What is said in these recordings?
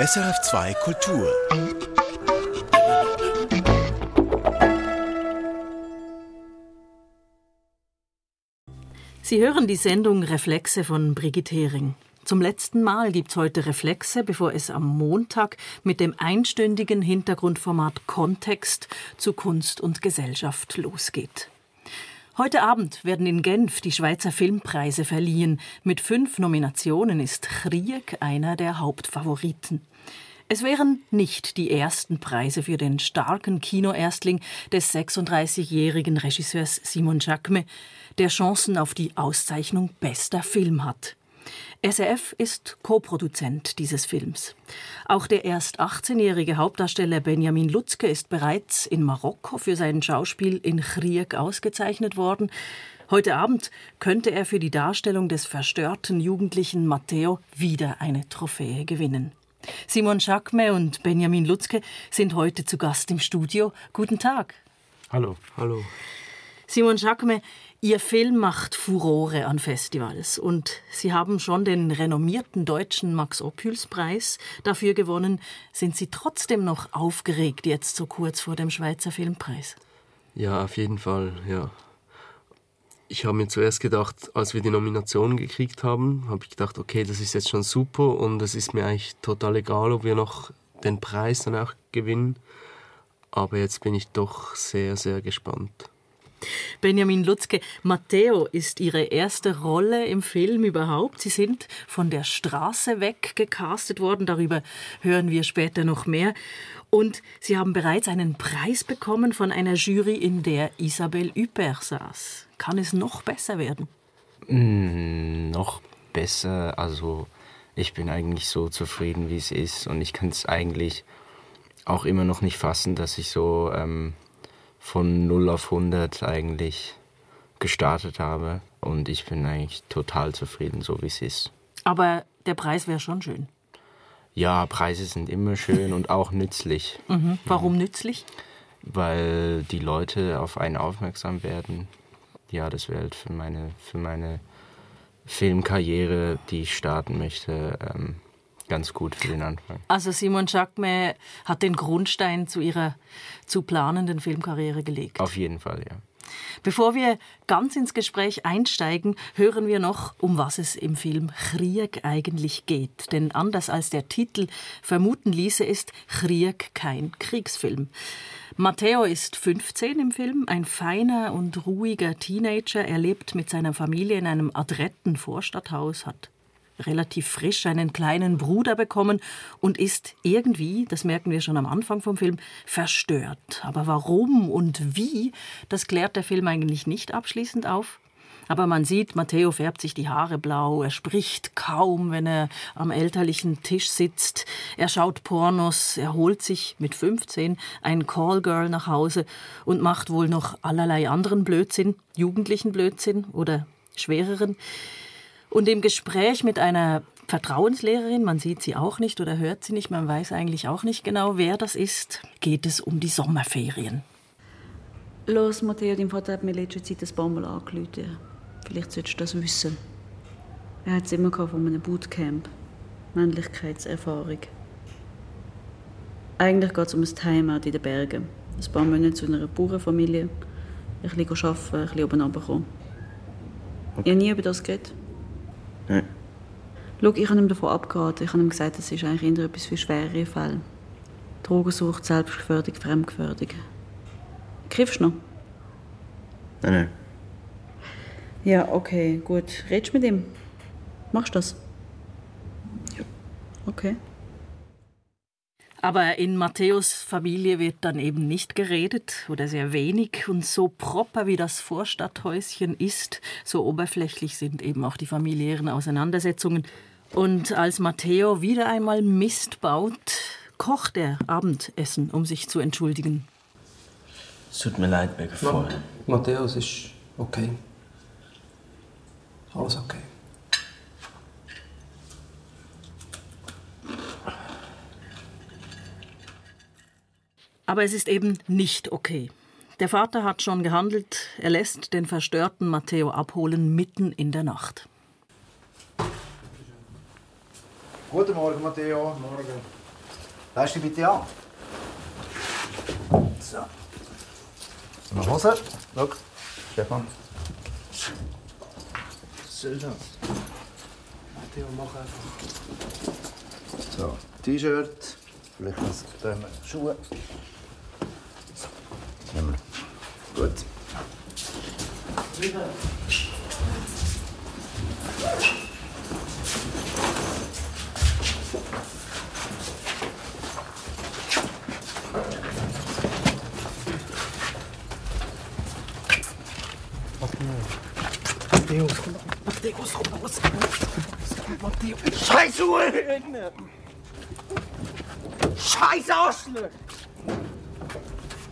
SRF 2 Kultur. Sie hören die Sendung Reflexe von Brigitte Hering. Zum letzten Mal gibt's heute Reflexe, bevor es am Montag mit dem einstündigen Hintergrundformat Kontext zu Kunst und Gesellschaft losgeht. Heute Abend werden in Genf die Schweizer Filmpreise verliehen. Mit fünf Nominationen ist Krieg einer der Hauptfavoriten. Es wären nicht die ersten Preise für den starken Kinoerstling des 36-jährigen Regisseurs Simon Jacquemet, der Chancen auf die Auszeichnung bester Film hat. SRF ist Co-Produzent dieses Films. Auch der erst 18-jährige Hauptdarsteller Benjamin Lutzke ist bereits in Marokko für sein Schauspiel in Krieg ausgezeichnet worden. Heute Abend könnte er für die Darstellung des verstörten Jugendlichen Matteo wieder eine Trophäe gewinnen. Simon Schakme und Benjamin Lutzke sind heute zu Gast im Studio. Guten Tag. Hallo. Hallo. Simon Schakme, Ihr Film macht Furore an Festivals und Sie haben schon den renommierten deutschen Max-Ophüls-Preis dafür gewonnen. Sind Sie trotzdem noch aufgeregt jetzt so kurz vor dem Schweizer Filmpreis? Ja, auf jeden Fall, ja. Ich habe mir zuerst gedacht, als wir die Nomination gekriegt haben, habe ich gedacht, okay, das ist jetzt schon super und es ist mir eigentlich total egal, ob wir noch den Preis dann auch gewinnen. Aber jetzt bin ich doch sehr, sehr gespannt. Benjamin Lutzke, Matteo ist Ihre erste Rolle im Film überhaupt. Sie sind von der Straße weg gecastet worden. Darüber hören wir später noch mehr. Und Sie haben bereits einen Preis bekommen von einer Jury, in der Isabelle Huppert saß. Kann es noch besser werden? Mm, noch besser. Also ich bin eigentlich so zufrieden, wie es ist. Und ich kann es eigentlich auch immer noch nicht fassen, dass ich so ähm, von 0 auf 100 eigentlich gestartet habe. Und ich bin eigentlich total zufrieden, so wie es ist. Aber der Preis wäre schon schön. Ja, Preise sind immer schön und auch nützlich. Mhm. Warum nützlich? Weil die Leute auf einen aufmerksam werden. Ja, das wäre halt für meine, für meine Filmkarriere, die ich starten möchte, ähm, ganz gut für den Anfang. Also Simon Jacquemet hat den Grundstein zu ihrer zu planenden Filmkarriere gelegt. Auf jeden Fall, ja. Bevor wir ganz ins Gespräch einsteigen, hören wir noch, um was es im Film Krieg eigentlich geht. Denn anders als der Titel vermuten ließe, ist Krieg kein Kriegsfilm. Matteo ist 15 im Film, ein feiner und ruhiger Teenager. Er lebt mit seiner Familie in einem adretten Vorstadthaus, hat relativ frisch einen kleinen Bruder bekommen und ist irgendwie, das merken wir schon am Anfang vom Film, verstört. Aber warum und wie, das klärt der Film eigentlich nicht abschließend auf. Aber man sieht, Matteo färbt sich die Haare blau, er spricht kaum, wenn er am elterlichen Tisch sitzt. Er schaut Pornos, er holt sich mit 15 ein Callgirl nach Hause und macht wohl noch allerlei anderen Blödsinn, jugendlichen Blödsinn oder schwereren. Und im Gespräch mit einer Vertrauenslehrerin, man sieht sie auch nicht oder hört sie nicht, man weiß eigentlich auch nicht genau, wer das ist, geht es um die Sommerferien. Los, Matteo, dein Vater hat mir letzte Zeit ein paar Mal angerufen. Vielleicht solltest du das wissen. Er hat es immer von einem Bootcamp. Männlichkeitserfahrung. Eigentlich geht es um ein Heimat in den Bergen. Ein paar Monate zu einer Bauernfamilie. Ein bisschen arbeiten, ein bisschen oben runterkommen. Okay. Ich habe nie über das geredet. Nein. Schau, ich habe ihm davon abgeraten. Ich habe ihm gesagt, das ist eigentlich eher etwas für schwerere Fälle. Drogensucht, Selbstgefährdung, Fremdgefährdung. Griffst du noch? Nein, nein. Ja, okay, gut. Redest du mit ihm? Machst du das? Ja. Okay. Aber in Matthäus Familie wird dann eben nicht geredet oder sehr wenig. Und so proper wie das Vorstadthäuschen ist, so oberflächlich sind eben auch die familiären Auseinandersetzungen. Und als Matteo wieder einmal Mist baut, kocht er Abendessen, um sich zu entschuldigen. Es tut mir leid. Matteo, es ist okay. Alles okay. Aber es ist eben nicht okay. Der Vater hat schon gehandelt. Er lässt den verstörten Matteo abholen mitten in der Nacht. Guten Morgen, Matteo. Morgen. Leist dich bitte an. So. Noch Hose. Schau. Stefan. Was soll das? Matteo, mach einfach. So, T-Shirt. Vielleicht noch Schuhe. Gut. Matthäus, komm Matthäus, komm raus. Matthäus. Scheiß Huren! Scheiß Arschloch!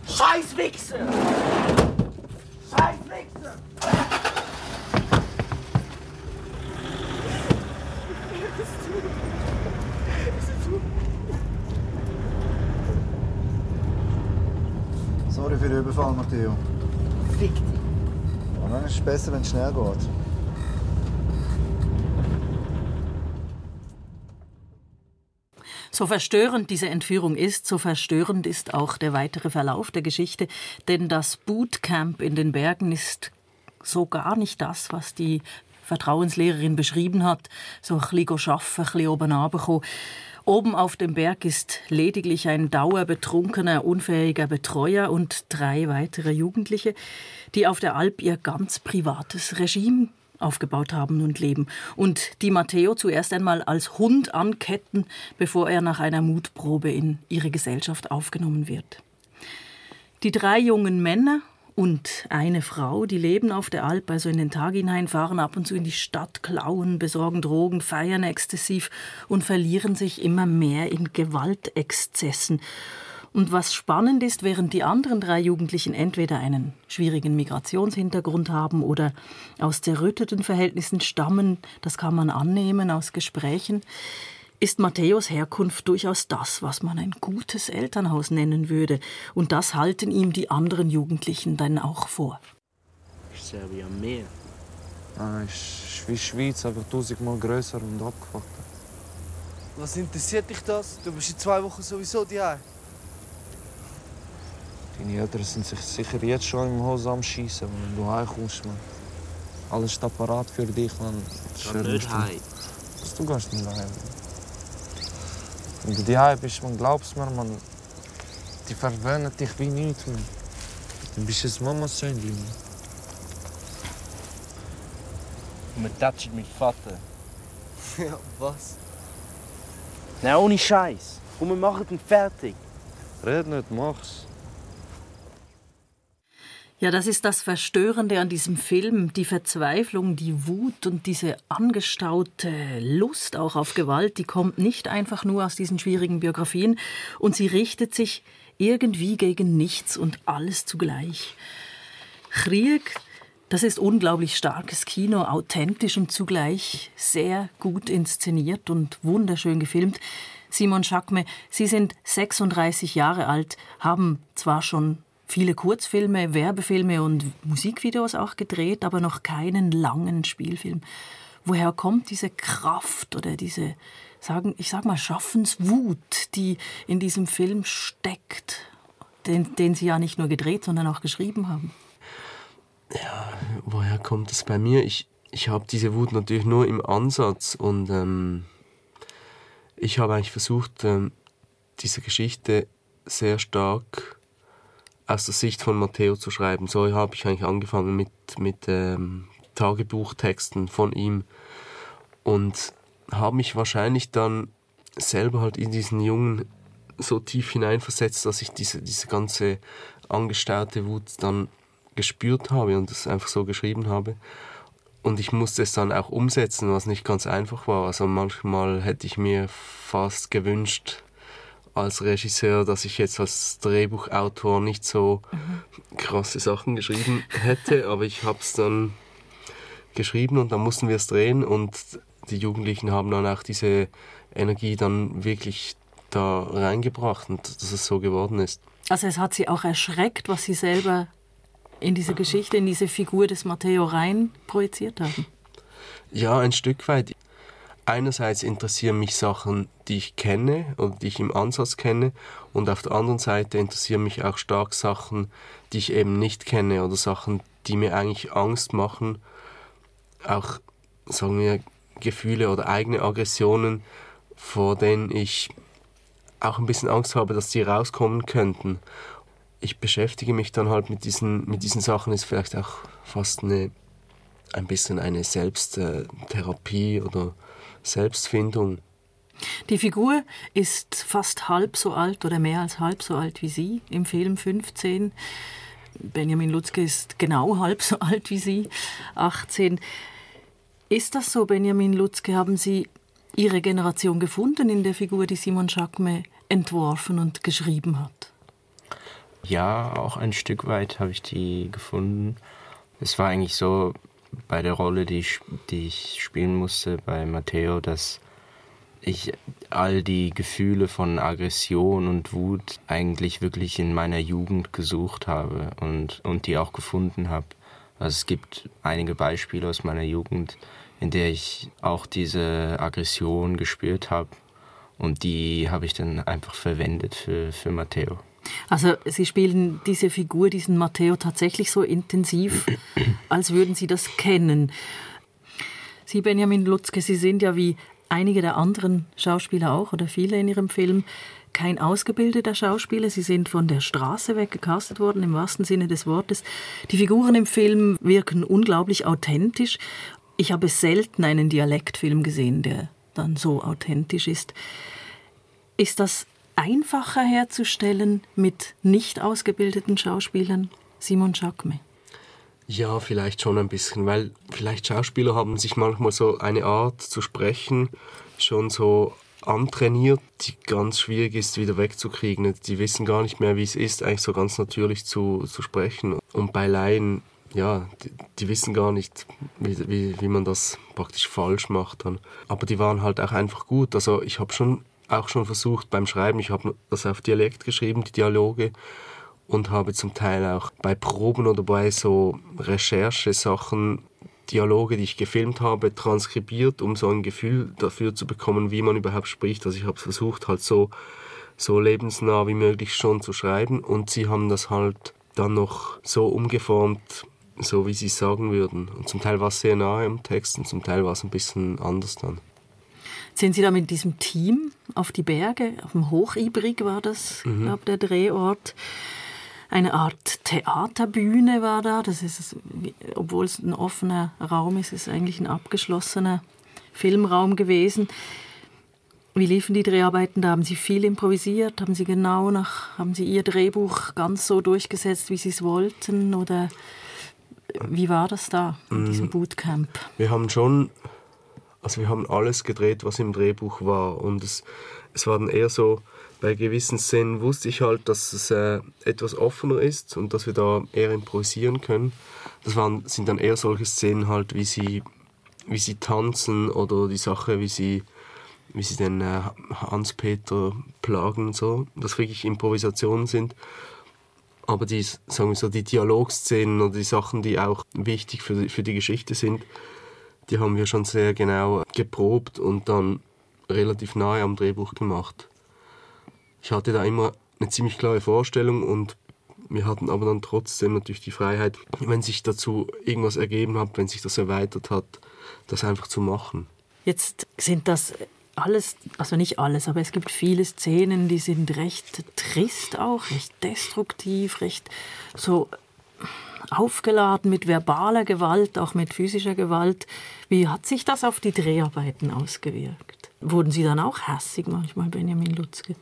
Scheiß Wichser! Scheiß Wichser! Sorry für den Überfall, Matteo. Fick dich. Und dann ist es besser, wenn es schnell geht. So verstörend diese Entführung ist, so verstörend ist auch der weitere Verlauf der Geschichte, denn das Bootcamp in den Bergen ist so gar nicht das, was die Vertrauenslehrerin beschrieben hat. So ein bisschen arbeiten, ein bisschen oben. Oben auf dem Berg ist lediglich ein dauerbetrunkener, unfähiger Betreuer und drei weitere Jugendliche, die auf der Alp ihr ganz privates Regime aufgebaut haben und leben. Und die Matteo zuerst einmal als Hund anketten, bevor er nach einer Mutprobe in ihre Gesellschaft aufgenommen wird. Die drei jungen Männer und eine Frau, die leben auf der Alp, also in den Tag hinein, fahren ab und zu in die Stadt, klauen, besorgen Drogen, feiern exzessiv und verlieren sich immer mehr in Gewaltexzessen. Und was spannend ist, während die anderen drei Jugendlichen entweder einen schwierigen Migrationshintergrund haben oder aus zerrütteten Verhältnissen stammen, das kann man annehmen aus Gesprächen, ist Matthäus Herkunft durchaus das, was man ein gutes Elternhaus nennen würde. Und das halten ihm die anderen Jugendlichen dann auch vor. Ist sehr wie am Meer. Ah, ist wie die Schweiz, einfach tausendmal größer und abgefuckter. Was interessiert dich das? Du bist in zwei Wochen sowieso die Deine Eltern sind sich sicher jetzt schon im Haus am Schießen, wenn du heimkommst. Man. Alles steht parat für dich. Man. Geh nicht heim. Du gehst nicht heim. Wenn du daheim bist, man glaubst mir, man, die verwöhnen dich wie nichts. Man. Du bist ein Mama-Söhnchen. Man tätscht mit Vater. Ja, was? Nein, ohne Scheiß. Komm, wir machen ihn fertig. Red nicht, mach's. Ja, das ist das Verstörende an diesem Film, die Verzweiflung, die Wut und diese angestaute Lust auch auf Gewalt, die kommt nicht einfach nur aus diesen schwierigen Biografien und sie richtet sich irgendwie gegen nichts und alles zugleich. Krieg, das ist unglaublich starkes Kino, authentisch und zugleich sehr gut inszeniert und wunderschön gefilmt. Simon Schakme, Sie sind 36 Jahre alt, haben zwar schon viele Kurzfilme, Werbefilme und Musikvideos auch gedreht, aber noch keinen langen Spielfilm. Woher kommt diese Kraft oder diese, sagen, ich sag mal, Schaffenswut, die in diesem Film steckt, den, den Sie ja nicht nur gedreht, sondern auch geschrieben haben? Ja, woher kommt es bei mir? Ich, ich habe diese Wut natürlich nur im Ansatz und ähm, ich habe eigentlich versucht, ähm, diese Geschichte sehr stark aus der Sicht von Matteo zu schreiben. So habe ich eigentlich angefangen mit, mit ähm, Tagebuchtexten von ihm und habe mich wahrscheinlich dann selber halt in diesen Jungen so tief hineinversetzt, dass ich diese, diese ganze angestaute Wut dann gespürt habe und es einfach so geschrieben habe. Und ich musste es dann auch umsetzen, was nicht ganz einfach war. Also manchmal hätte ich mir fast gewünscht, als Regisseur, dass ich jetzt als Drehbuchautor nicht so krasse Sachen geschrieben hätte, aber ich habe es dann geschrieben und dann mussten wir es drehen und die Jugendlichen haben dann auch diese Energie dann wirklich da reingebracht und dass es so geworden ist. Also es hat Sie auch erschreckt, was Sie selber in diese Geschichte, in diese Figur des Matteo rein projiziert haben. Ja, ein Stück weit. Einerseits interessieren mich Sachen, die ich kenne oder die ich im Ansatz kenne, und auf der anderen Seite interessieren mich auch stark Sachen, die ich eben nicht kenne oder Sachen, die mir eigentlich Angst machen, auch sagen wir Gefühle oder eigene Aggressionen, vor denen ich auch ein bisschen Angst habe, dass die rauskommen könnten. Ich beschäftige mich dann halt mit diesen, mit diesen Sachen, ist vielleicht auch fast eine, ein bisschen eine Selbsttherapie oder Selbstfindung. Die Figur ist fast halb so alt oder mehr als halb so alt wie Sie im Film 15. Benjamin Lutzke ist genau halb so alt wie Sie, 18. Ist das so, Benjamin Lutzke? Haben Sie Ihre Generation gefunden in der Figur, die Simon Jacquemet entworfen und geschrieben hat? Ja, auch ein Stück weit habe ich die gefunden. Es war eigentlich so bei der Rolle, die ich, die ich spielen musste bei Matteo, dass ich all die Gefühle von Aggression und Wut eigentlich wirklich in meiner Jugend gesucht habe und, und die auch gefunden habe. Also es gibt einige Beispiele aus meiner Jugend, in der ich auch diese Aggression gespürt habe und die habe ich dann einfach verwendet für, für Matteo. Also Sie spielen diese Figur, diesen Matteo tatsächlich so intensiv, als würden Sie das kennen. Sie, Benjamin Lutzke, Sie sind ja wie einige der anderen Schauspieler auch oder viele in Ihrem Film kein ausgebildeter Schauspieler. Sie sind von der Straße weg gecastet worden, im wahrsten Sinne des Wortes. Die Figuren im Film wirken unglaublich authentisch. Ich habe selten einen Dialektfilm gesehen, der dann so authentisch ist. Ist das einfacher herzustellen mit nicht ausgebildeten Schauspielern? Simon Jacquemet. Ja, vielleicht schon ein bisschen, weil vielleicht Schauspieler haben sich manchmal so eine Art zu sprechen schon so antrainiert, die ganz schwierig ist, wieder wegzukriegen. Die wissen gar nicht mehr, wie es ist, eigentlich so ganz natürlich zu, zu sprechen. Und bei Laien, ja, die, die wissen gar nicht, wie, wie, wie man das praktisch falsch macht dann. Aber die waren halt auch einfach gut. Also ich habe schon auch schon versucht beim Schreiben, ich habe das auf Dialekt geschrieben, die Dialoge, und habe zum Teil auch bei Proben oder bei so Recherchesachen Dialoge, die ich gefilmt habe, transkribiert, um so ein Gefühl dafür zu bekommen, wie man überhaupt spricht. Also ich habe versucht, halt so, so lebensnah wie möglich schon zu schreiben und sie haben das halt dann noch so umgeformt, so wie sie es sagen würden. Und zum Teil war es sehr nahe am Text und zum Teil war es ein bisschen anders dann. Sind Sie da mit diesem Team auf die Berge, auf dem Hochibrig war das, mhm. glaube der Drehort. Eine Art Theaterbühne war da. Das ist, obwohl es ein offener Raum ist, ist es eigentlich ein abgeschlossener Filmraum gewesen. Wie liefen die Dreharbeiten da? Haben Sie viel improvisiert? Haben Sie genau nach, haben Sie Ihr Drehbuch ganz so durchgesetzt, wie Sie es wollten? Oder wie war das da in diesem mm. Bootcamp? Wir haben schon also wir haben alles gedreht, was im Drehbuch war. Und es, es war dann eher so, bei gewissen Szenen wusste ich halt, dass es äh, etwas offener ist und dass wir da eher improvisieren können. Das waren, sind dann eher solche Szenen halt, wie sie, wie sie tanzen oder die Sache, wie sie, wie sie den äh, Hans-Peter plagen und so. Dass wirklich Improvisationen sind. Aber die, sagen wir so, die Dialogszenen oder die Sachen, die auch wichtig für für die Geschichte sind, die haben wir schon sehr genau geprobt und dann relativ nahe am Drehbuch gemacht. Ich hatte da immer eine ziemlich klare Vorstellung und wir hatten aber dann trotzdem natürlich die Freiheit, wenn sich dazu irgendwas ergeben hat, wenn sich das erweitert hat, das einfach zu machen. Jetzt sind das alles, also nicht alles, aber es gibt viele Szenen, die sind recht trist auch, recht destruktiv, recht so aufgeladen mit verbaler Gewalt, auch mit physischer Gewalt. Wie hat sich das auf die Dreharbeiten ausgewirkt? Wurden Sie dann auch hässig manchmal, Benjamin Lutzke?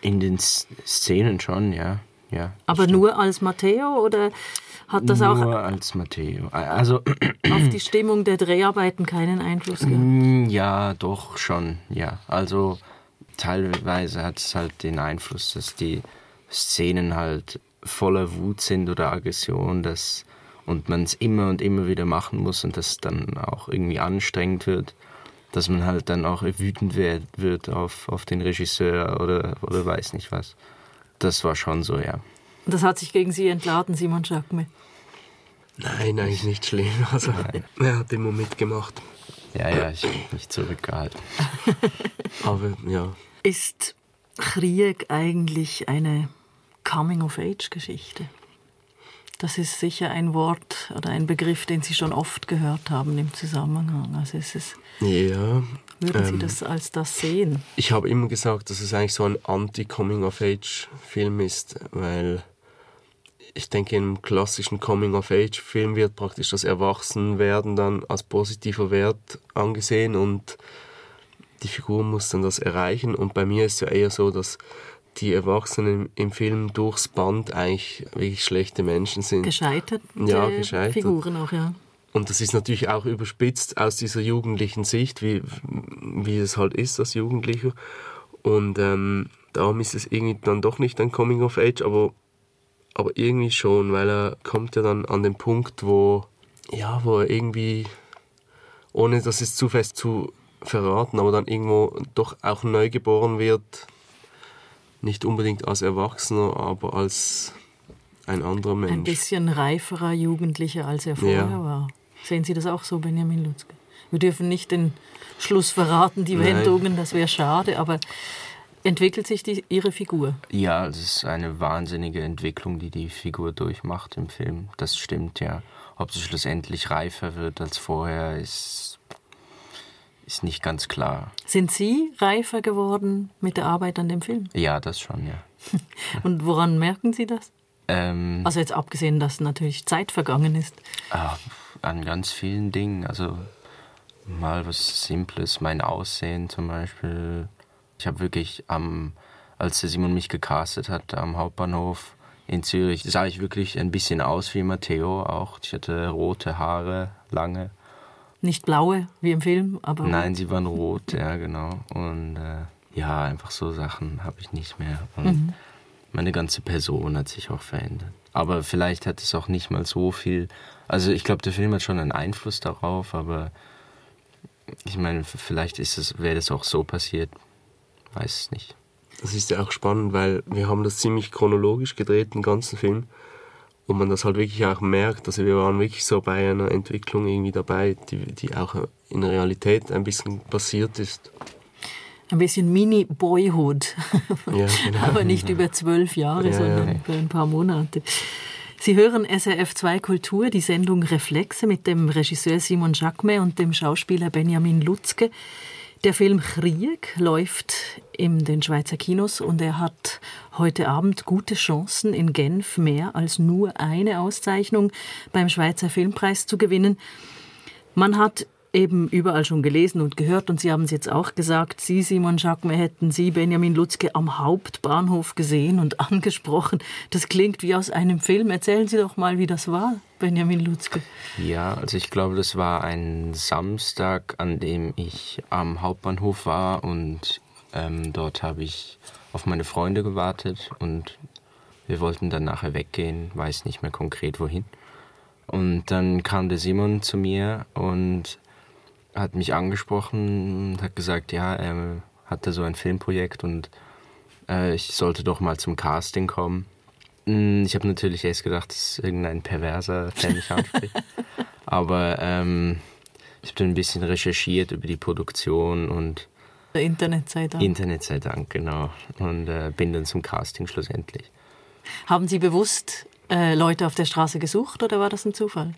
In den Szenen schon, ja. ja Aber stimmt. nur als Matteo oder hat das nur auch nur als Matteo? Also auf die Stimmung der Dreharbeiten keinen Einfluss gehabt? Mm, ja, doch schon, ja. Also teilweise hat es halt den Einfluss, dass die Szenen halt voller Wut sind oder Aggression dass, und man es immer und immer wieder machen muss und das dann auch irgendwie anstrengend wird, dass man halt dann auch wütend wird, wird auf, auf den Regisseur oder, oder weiß nicht was. Das war schon so, ja. Und das hat sich gegen Sie entladen, Simon Jacquemet? Nein, eigentlich nicht schlimm. Also, er hat immer mitgemacht. Ja, ja, ich habe mich zurückgehalten. Aber ja, Ist Krieg eigentlich eine Coming-of-Age-Geschichte? Das ist sicher ein Wort oder ein Begriff, den Sie schon oft gehört haben im Zusammenhang. Also ist es, ja. würden Sie ähm, das als das sehen? Ich habe immer gesagt, dass es eigentlich so ein Anti-Coming-of-Age-Film ist, weil ich denke, einem klassischen Coming-of-Age-Film wird praktisch das Erwachsenwerden dann als positiver Wert angesehen und die Figur muss dann das erreichen. Und bei mir ist es ja eher so, dass die Erwachsenen im Film durchs Band eigentlich wirklich schlechte Menschen sind. Gescheitert? Ja, gescheitert. Figuren auch, ja. Und das ist natürlich auch überspitzt aus dieser jugendlichen Sicht, wie, wie es halt ist als Jugendlicher. Und ähm, darum ist es irgendwie dann doch nicht ein Coming of Age, aber, aber irgendwie schon, weil er kommt ja dann an den Punkt, wo, ja, wo er irgendwie, ohne das ist zu fest zu verraten, aber dann irgendwo doch auch neu geboren wird. Nicht unbedingt als Erwachsener, aber als ein anderer Mensch. Ein bisschen reiferer Jugendlicher, als er vorher Ja. war. Sehen Sie das auch so, Benjamin Lutzke? Wir dürfen nicht den Schluss verraten, die Nein. Wendungen, das wäre schade, aber entwickelt sich die, Ihre Figur? Ja, es ist eine wahnsinnige Entwicklung, die die Figur durchmacht im Film. Das stimmt ja. Ob sie schlussendlich reifer wird als vorher, ist, ist nicht ganz klar. Sind Sie reifer geworden mit der Arbeit an dem Film? Ja, das schon, ja. Und woran merken Sie das? Ähm, Also jetzt abgesehen, dass natürlich Zeit vergangen ist. ah, an ganz vielen Dingen. Also mal was Simples, mein Aussehen zum Beispiel. Ich habe wirklich am, als der Simon mich gecastet hat am Hauptbahnhof in Zürich, sah ich wirklich ein bisschen aus wie Matteo auch. Ich hatte rote Haare, lange. Nicht blaue, wie im Film, aber Nein, sie waren rot, ja, genau. Und äh, ja, einfach so Sachen habe ich nicht mehr. Und Mhm. meine ganze Person hat sich auch verändert. Aber vielleicht hat es auch nicht mal so viel. Also ich glaube, der Film hat schon einen Einfluss darauf, aber ich meine, vielleicht ist es, wäre das auch so passiert. Weiß es nicht. Das ist ja auch spannend, weil wir haben das ziemlich chronologisch gedreht, den ganzen Film. Und man das halt wirklich auch merkt. Also wir waren wirklich so bei einer Entwicklung irgendwie dabei, die, die auch in der Realität ein bisschen passiert ist. ein bisschen Mini-Boyhood. Ja, genau. aber nicht über zwölf Jahre, Ja, sondern ja. über ein paar Monate. Sie hören SRF 2 Kultur, die Sendung Reflexe mit dem Regisseur Simon Jacquemet und dem Schauspieler Benjamin Lutzke. Der Film Krieg läuft in den Schweizer Kinos und er hat heute Abend gute Chancen, in Genf mehr als nur eine Auszeichnung beim Schweizer Filmpreis zu gewinnen. Man hat eben überall schon gelesen und gehört und Sie haben es jetzt auch gesagt, Sie, Simon Jacquemet, hätten Sie, Benjamin Lutzke, am Hauptbahnhof gesehen und angesprochen. Das klingt wie aus einem Film. Erzählen Sie doch mal, wie das war, Benjamin Lutzke. Ja, also ich glaube, das war ein Samstag, an dem ich am Hauptbahnhof war und ähm, dort habe ich auf meine Freunde gewartet und wir wollten dann nachher weggehen, weiß nicht mehr konkret wohin. Und dann kam der Simon zu mir und hat mich angesprochen und hat gesagt, ja, er hatte so ein Filmprojekt und äh, ich sollte doch mal zum Casting kommen. Mm, Ich habe natürlich erst gedacht, das ist irgendein Perverser, der mich anspricht. Aber ähm, ich habe dann ein bisschen recherchiert über die Produktion und Internet sei Dank. Internet sei Dank, genau. Und äh, bin dann zum Casting schlussendlich. Haben Sie bewusst äh, Leute auf der Straße gesucht oder war das ein Zufall?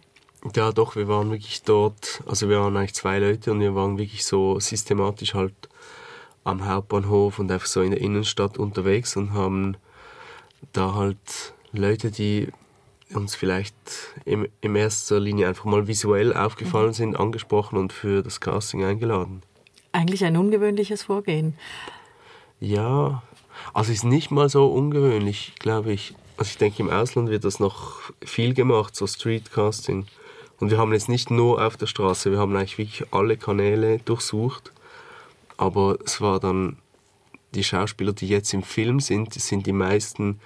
Ja, doch, wir waren wirklich dort, also wir waren eigentlich zwei Leute und wir waren wirklich so systematisch halt am Hauptbahnhof und einfach so in der Innenstadt unterwegs und haben da halt Leute, die uns vielleicht im, in erster Linie einfach mal visuell aufgefallen sind, angesprochen und für das Casting eingeladen. Eigentlich ein ungewöhnliches Vorgehen. Ja, also ist nicht mal so ungewöhnlich, glaube ich. Also ich denke, im Ausland wird das noch viel gemacht, so Streetcasting. Und wir haben jetzt nicht nur auf der Straße, wir haben eigentlich wirklich alle Kanäle durchsucht. Aber es war dann, die Schauspieler, die jetzt im Film sind, sind die meisten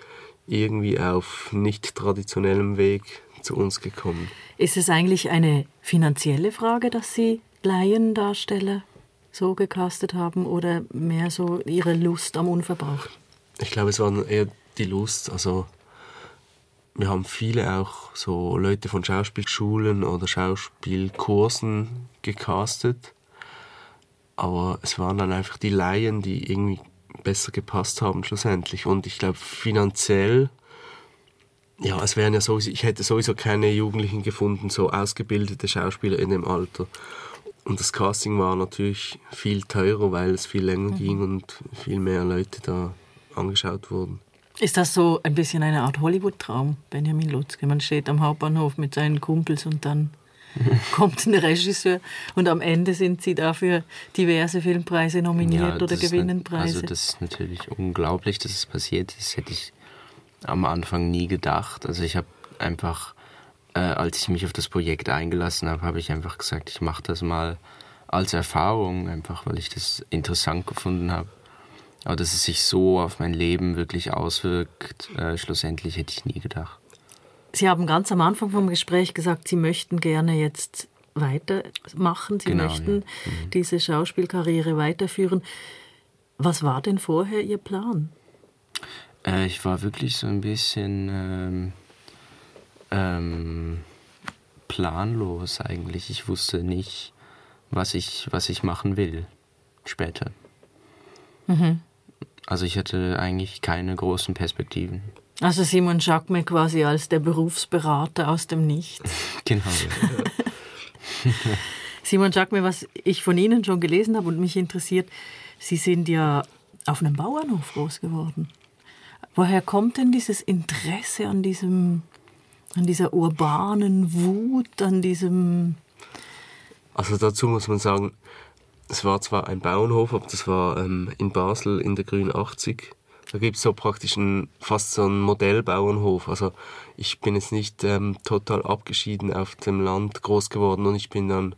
irgendwie auf nicht traditionellem Weg zu uns gekommen. Ist es eigentlich eine finanzielle Frage, dass Sie Laiendarsteller so gecastet haben oder mehr so Ihre Lust am Unverbraucht? Ich glaube, es war eher die Lust. Also wir haben viele auch so Leute von Schauspielschulen oder Schauspielkursen gecastet. Aber es waren dann einfach die Laien, die irgendwie besser gepasst haben schlussendlich. Und ich glaube, finanziell, ja, es wären ja sowieso, ich hätte sowieso keine Jugendlichen gefunden, so ausgebildete Schauspieler in dem Alter. Und das Casting war natürlich viel teurer, weil es viel länger mhm. ging und viel mehr Leute da angeschaut wurden. Ist das so ein bisschen eine Art Hollywood-Traum, Benjamin Lutzke? Man steht am Hauptbahnhof mit seinen Kumpels und dann kommt ein Regisseur und am Ende sind sie dafür diverse Filmpreise nominiert ja, oder gewinnen Preise. Also das ist natürlich unglaublich, dass es passiert ist. Das hätte ich am Anfang nie gedacht. Also ich habe einfach, äh, als ich mich auf das Projekt eingelassen habe, habe ich einfach gesagt, ich mache das mal als Erfahrung, einfach weil ich das interessant gefunden habe. Aber dass es sich so auf mein Leben wirklich auswirkt, äh, schlussendlich hätte ich nie gedacht. Sie haben ganz am Anfang vom Gespräch gesagt, Sie möchten gerne jetzt weitermachen, Sie genau, möchten ja. mhm. diese Schauspielkarriere weiterführen. Was war denn vorher Ihr Plan? Äh, ich war wirklich so ein bisschen ähm, ähm, planlos eigentlich. Ich wusste nicht, was ich, was ich machen will später. Mhm. Also ich hatte eigentlich keine großen Perspektiven. Also Simon Jacquemin quasi als der Berufsberater aus dem Nichts. genau. Simon Jacquemin, was ich von Ihnen schon gelesen habe und mich interessiert, Sie sind ja auf einem Bauernhof groß geworden. Woher kommt denn dieses Interesse an diesem, an dieser urbanen Wut, an diesem? Also dazu muss man sagen, es war zwar ein Bauernhof, aber das war ähm, in Basel in der Grün 80 da gibt es so praktisch ein, fast so einen Modellbauernhof. Also ich bin jetzt nicht ähm, total abgeschieden auf dem Land groß geworden und ich bin dann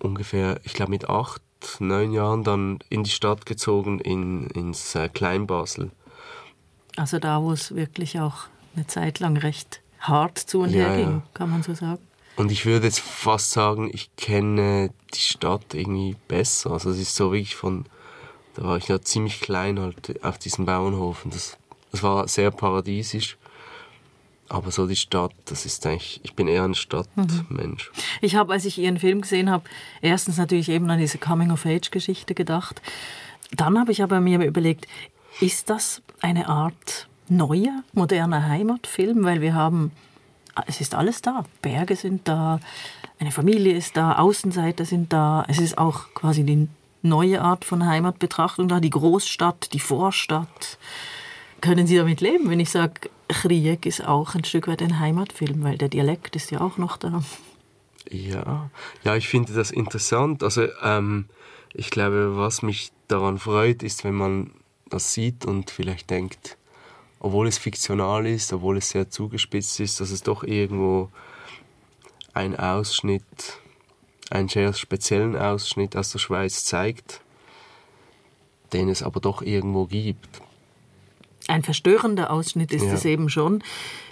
ungefähr, ich glaube mit acht, neun Jahren dann in die Stadt gezogen, in, ins äh, Kleinbasel. Also da, wo es wirklich auch eine Zeit lang recht hart zu und her ging, ja. kann man so sagen. Und ich würde jetzt fast sagen, ich kenne die Stadt irgendwie besser. Also es ist so wirklich von da war ich ja ziemlich klein halt auf diesem Bauernhof und das, das war sehr paradiesisch. Aber so die Stadt, das ist eigentlich, ich bin eher ein Stadtmensch. Mhm. Ich habe, als ich Ihren Film gesehen habe, erstens natürlich eben an diese Coming-of-Age-Geschichte gedacht. Dann habe ich aber mir überlegt, ist das eine Art neuer, moderner Heimatfilm? Weil wir haben, es ist alles da. Berge sind da, eine Familie ist da, Außenseiter sind da. Es ist auch quasi die neue Art von Heimatbetrachtung da, die Großstadt, die Vorstadt. Können Sie damit leben, wenn ich sage, Krieg ist auch ein Stück weit ein Heimatfilm, weil der Dialekt ist ja auch noch da. Ja, ja, ich finde das interessant. Also ähm, ich glaube, was mich daran freut, ist, wenn man das sieht und vielleicht denkt, obwohl es fiktional ist, obwohl es sehr zugespitzt ist, dass es doch irgendwo ein Ausschnitt einen sehr speziellen Ausschnitt aus der Schweiz zeigt, den es aber doch irgendwo gibt. Ein verstörender Ausschnitt ist ja. es eben schon.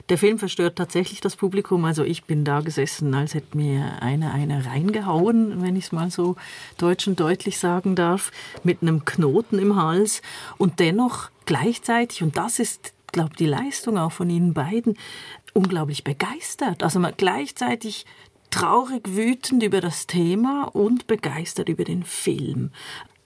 Der Film verstört tatsächlich das Publikum. Also ich bin da gesessen, als hätte mir einer eine reingehauen, wenn ich es mal so deutsch und deutlich sagen darf, mit einem Knoten im Hals. Und dennoch gleichzeitig, und das ist, glaube ich, die Leistung auch von Ihnen beiden, unglaublich begeistert. Also man gleichzeitig traurig wütend über das Thema und begeistert über den Film.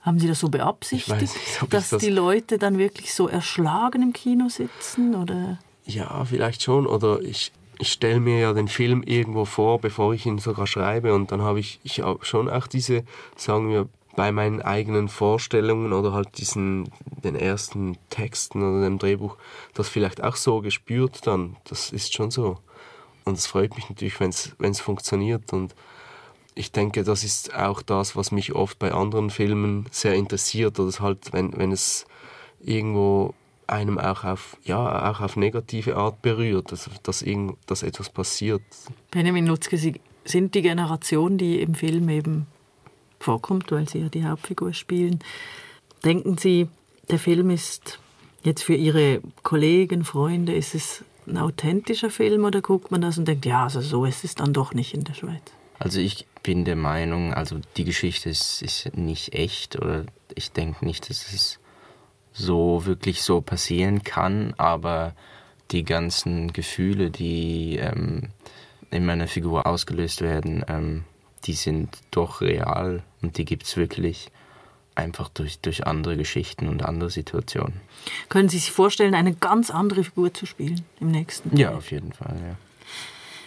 Haben Sie das so beabsichtigt, nicht, dass das die Leute dann wirklich so erschlagen im Kino sitzen? Oder? Ja, vielleicht schon. Oder ich, ich stelle mir ja den Film irgendwo vor, bevor ich ihn sogar schreibe. Und dann habe ich, ich hab schon auch diese, sagen wir, bei meinen eigenen Vorstellungen oder halt diesen, den ersten Texten oder dem Drehbuch, das vielleicht auch so gespürt dann. Das ist schon so. Und es freut mich natürlich, wenn es funktioniert. Und ich denke, das ist auch das, was mich oft bei anderen Filmen sehr interessiert. Es halt, wenn, wenn es irgendwo einem auch auf, ja, auch auf negative Art berührt, dass, dass, irgend, dass etwas passiert. Benjamin Lutzke, Sie sind die Generation, die im Film eben vorkommt, weil Sie ja die Hauptfigur spielen. Denken Sie, der Film ist jetzt für Ihre Kollegen, Freunde, ist es ein authentischer Film oder guckt man das und denkt, ja, also so ist es dann doch nicht in der Schweiz? Also ich bin der Meinung, also die Geschichte ist, ist nicht echt oder ich denke nicht, dass es so wirklich so passieren kann, aber die ganzen Gefühle, die ähm, in meiner Figur ausgelöst werden, ähm, die sind doch real und die gibt es wirklich einfach durch, durch andere Geschichten und andere Situationen. Können Sie sich vorstellen, eine ganz andere Figur zu spielen im nächsten? Ja, auf jeden Fall, ja.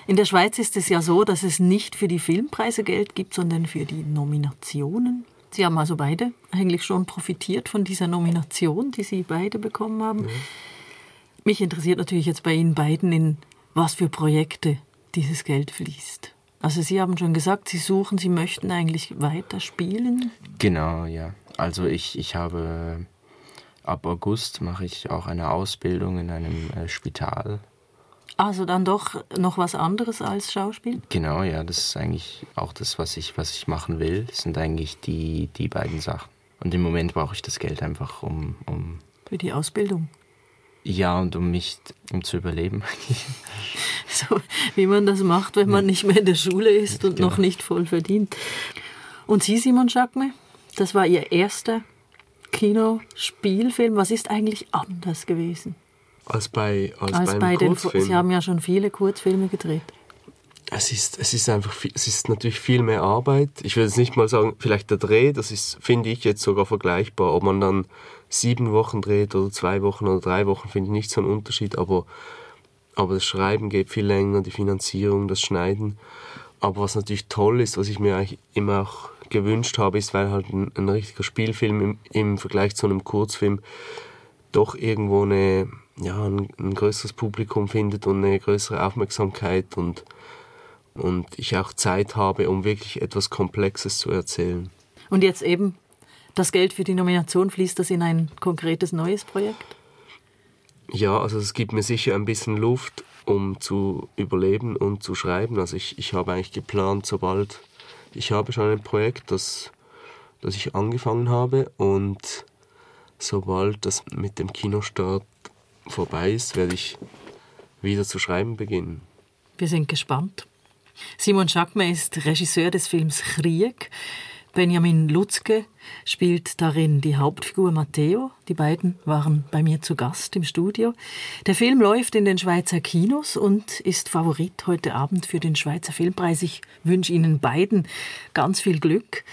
In der Schweiz ist es ja so, dass es nicht für die Filmpreise Geld gibt, sondern für die Nominationen. Sie haben also beide eigentlich schon profitiert von dieser Nomination, die Sie beide bekommen haben. Ja. Mich interessiert natürlich jetzt bei Ihnen beiden, in was für Projekte dieses Geld fließt. Also Sie haben schon gesagt, Sie suchen, Sie möchten eigentlich weiter spielen. Genau, ja. Also ich, ich habe ab August mache ich auch eine Ausbildung in einem äh, Spital. Also dann doch noch was anderes als Schauspiel? Genau, ja, das ist eigentlich auch das, was ich, was ich machen will. Das sind eigentlich die, die beiden Sachen. Und im Moment brauche ich das Geld einfach, um, um. Für die Ausbildung. Ja, und um mich um zu überleben. so wie man das macht, wenn man nicht mehr in der Schule ist und genau. noch nicht voll verdient. Und Sie, Simon Schakme, das war Ihr erster Kinospielfilm. Was ist eigentlich anders gewesen? Als bei, als, als bei den Sie haben ja schon viele Kurzfilme gedreht. Es ist, es ist einfach, es ist natürlich viel mehr Arbeit. Ich würde jetzt nicht mal sagen, vielleicht der Dreh, das ist, finde ich jetzt sogar vergleichbar. Ob man dann sieben Wochen dreht oder zwei Wochen oder drei Wochen, finde ich nicht so einen Unterschied. Aber, aber das Schreiben geht viel länger, die Finanzierung, das Schneiden. Aber was natürlich toll ist, was ich mir eigentlich immer auch gewünscht habe, ist, weil halt ein, ein richtiger Spielfilm im, im, Vergleich zu einem Kurzfilm doch irgendwo eine, ja, ein, ein größeres Publikum findet und eine größere Aufmerksamkeit und, und ich auch Zeit habe, um wirklich etwas Komplexes zu erzählen. Und jetzt eben das Geld für die Nomination fließt das in ein konkretes neues Projekt? Ja, also es gibt mir sicher ein bisschen Luft, um zu überleben und zu schreiben. Also ich, ich habe eigentlich geplant, sobald ich habe schon ein Projekt, das, das ich angefangen habe und sobald das mit dem Kinostart vorbei ist, werde ich wieder zu schreiben beginnen. Wir sind gespannt. Simon Schackme ist Regisseur des Films Krieg. Benjamin Lutzke spielt darin die Hauptfigur Matteo. Die beiden waren bei mir zu Gast im Studio. Der Film läuft in den Schweizer Kinos und ist Favorit heute Abend für den Schweizer Filmpreis. Ich wünsche Ihnen beiden ganz viel Glück.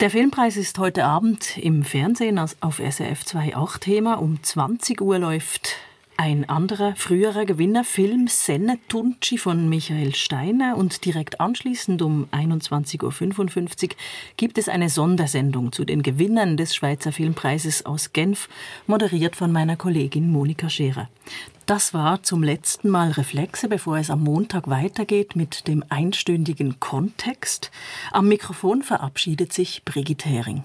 Der Filmpreis ist heute Abend im Fernsehen auf SRF 2 auch Thema. Um 20 Uhr läuft ein anderer früherer Gewinnerfilm, Senne Tunci von Michael Steiner. Und direkt anschließend um 21.55 Uhr gibt es eine Sondersendung zu den Gewinnern des Schweizer Filmpreises aus Genf, moderiert von meiner Kollegin Monika Scherer. Das war zum letzten Mal Reflexe, bevor es am Montag weitergeht mit dem einstündigen Kontext. Am Mikrofon verabschiedet sich Brigitte Hering.